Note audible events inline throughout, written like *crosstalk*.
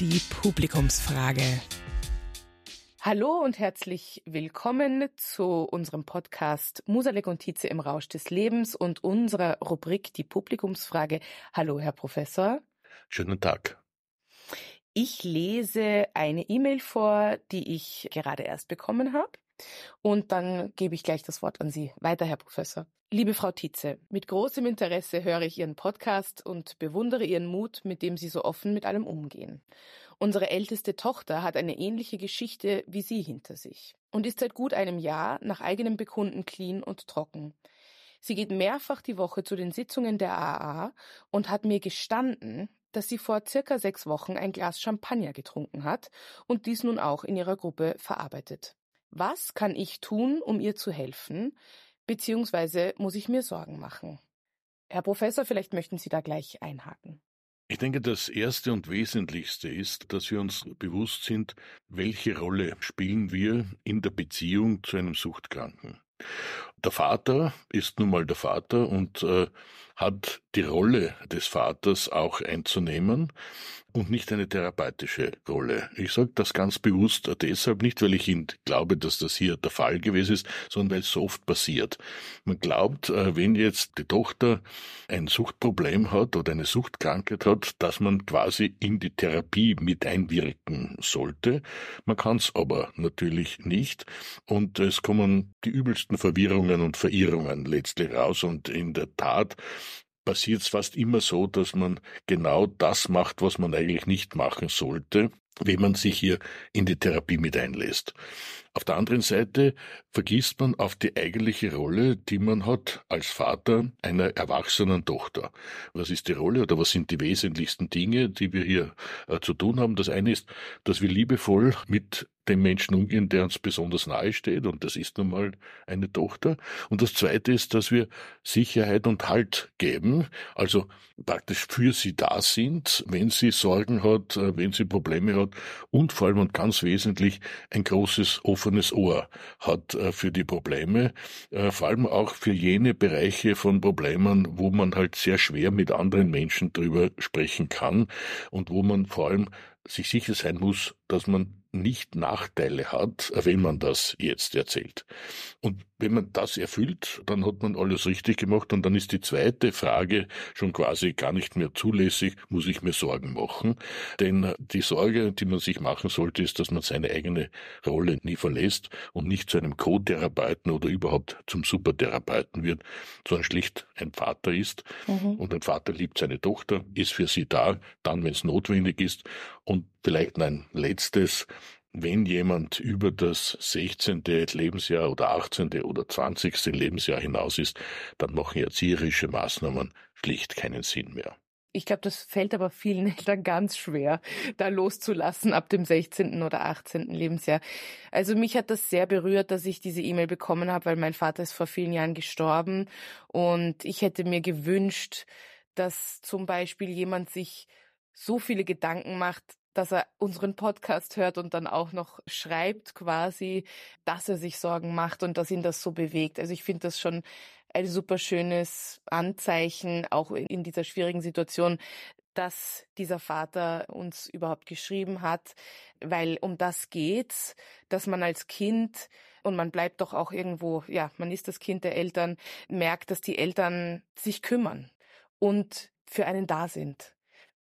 die Publikumsfrage. Hallo und herzlich willkommen zu unserem Podcast Musalek und Tietze im Rausch des Lebens und unserer Rubrik Die Publikumsfrage. Hallo, Herr Professor. Schönen Tag. Ich lese eine E-Mail vor, die ich gerade erst bekommen habe. Und dann gebe ich gleich das Wort an Sie. Weiter, Herr Professor. Liebe Frau Tietze, mit großem Interesse höre ich Ihren Podcast und bewundere Ihren Mut, mit dem Sie so offen mit allem umgehen. Unsere älteste Tochter hat eine ähnliche Geschichte wie Sie hinter sich und ist seit gut einem Jahr nach eigenem Bekunden clean und trocken. Sie geht mehrfach die Woche zu den Sitzungen der AA und hat mir gestanden, dass sie vor circa sechs Wochen ein Glas Champagner getrunken hat und dies nun auch in ihrer Gruppe verarbeitet. Was kann ich tun, um ihr zu helfen, beziehungsweise muss ich mir Sorgen machen? Herr Professor, vielleicht möchten Sie da gleich einhaken. Ich denke, das Erste und Wesentlichste ist, dass wir uns bewusst sind, welche Rolle spielen wir in der Beziehung zu einem Suchtkranken. Der Vater ist nun mal der Vater und äh, hat die Rolle des Vaters auch einzunehmen und nicht eine therapeutische Rolle. Ich sage das ganz bewusst deshalb nicht, weil ich glaube, dass das hier der Fall gewesen ist, sondern weil es so oft passiert. Man glaubt, äh, wenn jetzt die Tochter ein Suchtproblem hat oder eine Suchtkrankheit hat, dass man quasi in die Therapie mit einwirken sollte. Man kann es aber natürlich nicht und es kommen die übelsten Verwirrungen und Verirrungen letztlich raus und in der Tat passiert es fast immer so, dass man genau das macht, was man eigentlich nicht machen sollte, wenn man sich hier in die Therapie mit einlässt. Auf der anderen Seite vergisst man auf die eigentliche Rolle, die man hat als Vater einer erwachsenen Tochter. Was ist die Rolle oder was sind die wesentlichsten Dinge, die wir hier äh, zu tun haben? Das eine ist, dass wir liebevoll mit dem Menschen umgehen, der uns besonders nahe steht, und das ist nun mal eine Tochter. Und das zweite ist, dass wir Sicherheit und Halt geben, also praktisch für sie da sind, wenn sie Sorgen hat, äh, wenn sie Probleme hat und vor allem und ganz wesentlich ein großes offenes Ohr hat äh, für die Probleme, äh, vor allem auch für jene Bereiche von Problemen, wo man halt sehr schwer mit anderen Menschen drüber sprechen kann und wo man vor allem sich sicher sein muss, dass man nicht Nachteile hat, wenn man das jetzt erzählt. Und wenn man das erfüllt, dann hat man alles richtig gemacht und dann ist die zweite Frage schon quasi gar nicht mehr zulässig, muss ich mir Sorgen machen. Denn die Sorge, die man sich machen sollte, ist, dass man seine eigene Rolle nie verlässt und nicht zu einem Co-Therapeuten oder überhaupt zum Supertherapeuten wird, sondern schlicht ein Vater ist. Mhm. Und ein Vater liebt seine Tochter, ist für sie da, dann, wenn es notwendig ist. Und vielleicht ein letztes, wenn jemand über das 16. Lebensjahr oder 18. oder 20. Lebensjahr hinaus ist, dann machen erzieherische Maßnahmen schlicht keinen Sinn mehr. Ich glaube, das fällt aber vielen *laughs* Eltern ganz schwer, da loszulassen ab dem 16. oder 18. Lebensjahr. Also mich hat das sehr berührt, dass ich diese E-Mail bekommen habe, weil mein Vater ist vor vielen Jahren gestorben und ich hätte mir gewünscht, dass zum Beispiel jemand sich so viele Gedanken macht, dass er unseren Podcast hört und dann auch noch schreibt quasi, dass er sich Sorgen macht und dass ihn das so bewegt. Also ich finde das schon ein super schönes Anzeichen, auch in dieser schwierigen Situation, dass dieser Vater uns überhaupt geschrieben hat, weil um das geht's, dass man als Kind und man bleibt doch auch irgendwo, ja, man ist das Kind der Eltern, merkt, dass die Eltern sich kümmern und für einen da sind.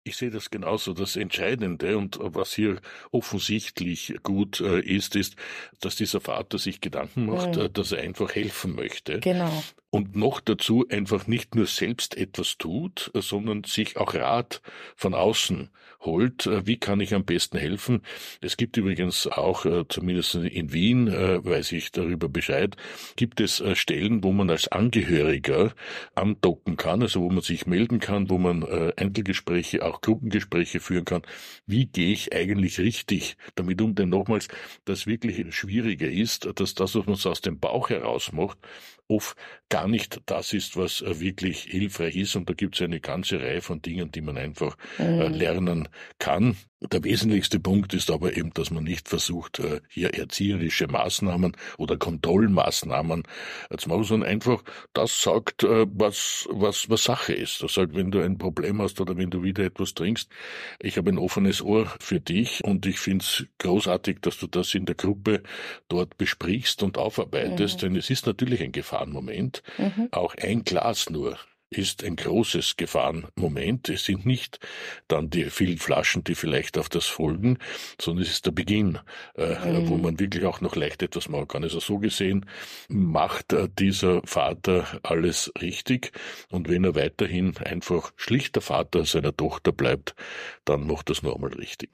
Ich sehe das genauso. Das Entscheidende und was hier offensichtlich gut äh, ist, ist, dass dieser Vater sich Gedanken macht, mhm. äh, dass er einfach helfen möchte. Genau und noch dazu einfach nicht nur selbst etwas tut, sondern sich auch Rat von außen holt. Äh, wie kann ich am besten helfen? Es gibt übrigens auch, äh, zumindest in Wien, äh, weiß ich darüber Bescheid, gibt es Stellen, wo man als Angehöriger andocken kann, also wo man sich melden kann, wo man Einzelgespräche, auch Gruppengespräche führen kann. Wie gehe ich eigentlich richtig damit um? Denn nochmals, das wirklich Schwierige ist, dass das, was man so aus dem Bauch heraus macht, oft gar nicht das ist, was äh, wirklich hilfreich ist. Und da gibt es eine ganze Reihe von Dingen, die man einfach äh, mhm. lernen kann. Der wesentlichste Punkt ist aber eben, dass man nicht versucht, äh, hier erzieherische Maßnahmen oder Kontrollmaßnahmen zu machen, sondern einfach das sagt, äh, was, was, was Sache ist. Das sagt, wenn du ein Problem hast oder wenn du wieder etwas trinkst, ich habe ein offenes Ohr für dich und ich finde es großartig, dass du das in der Gruppe dort besprichst und aufarbeitest, mhm. denn es ist natürlich ein Gefahrenmoment. Mhm. Auch ein Glas nur ist ein großes Gefahrenmoment. Es sind nicht dann die vielen Flaschen, die vielleicht auf das folgen, sondern es ist der Beginn, äh, mhm. wo man wirklich auch noch leicht etwas machen kann. Also so gesehen macht äh, dieser Vater alles richtig und wenn er weiterhin einfach schlichter Vater seiner Tochter bleibt, dann macht das nur einmal richtig.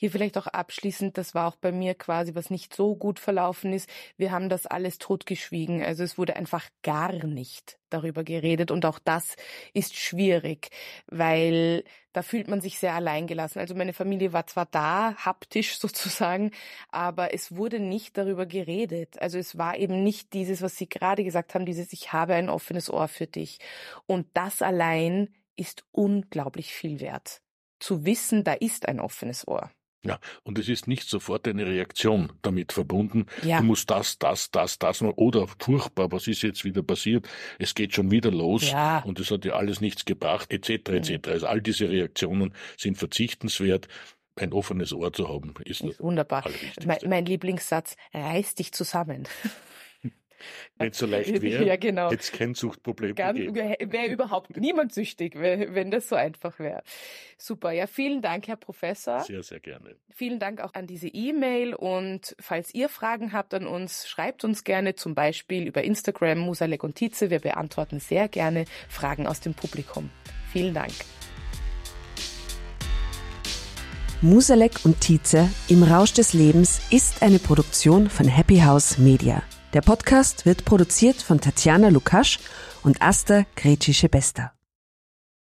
Hier vielleicht auch abschließend, das war auch bei mir quasi, was nicht so gut verlaufen ist. Wir haben das alles totgeschwiegen. Also es wurde einfach gar nicht darüber geredet und auch das ist schwierig, weil da fühlt man sich sehr alleingelassen. Also meine Familie war zwar da, haptisch *laughs* sozusagen, aber es wurde nicht darüber geredet. Also es war eben nicht dieses, was Sie gerade gesagt haben, dieses Ich habe ein offenes Ohr für dich. Und das allein ist unglaublich viel wert. Zu wissen, da ist ein offenes Ohr. Ja, und es ist nicht sofort eine Reaktion damit verbunden. Ja. Du musst das, das, das, das machen. Oder furchtbar, was ist jetzt wieder passiert? Es geht schon wieder los ja. und es hat ja alles nichts gebracht, etc. etc. Also all diese Reaktionen sind verzichtenswert. Ein offenes Ohr zu haben, ist, ist wunderbar. Mein, mein Lieblingssatz: Reiß dich zusammen. Nicht so leicht *laughs* wäre, ja, genau. hätte es kein Suchtproblem gegeben. Wäre *laughs* überhaupt niemand süchtig, wenn das so einfach wäre. Super, ja, vielen Dank, Herr Professor. Sehr, sehr gerne. Vielen Dank auch an diese E-Mail und falls ihr Fragen habt an uns, schreibt uns gerne zum Beispiel über Instagram Musalek und Tietze. Wir beantworten sehr gerne Fragen aus dem Publikum. Vielen Dank. Musalek und Tietze im Rausch des Lebens ist eine Produktion von Happy House Media. Der Podcast wird produziert von Tatjana Lukasch und Asta Gretschi-Bester.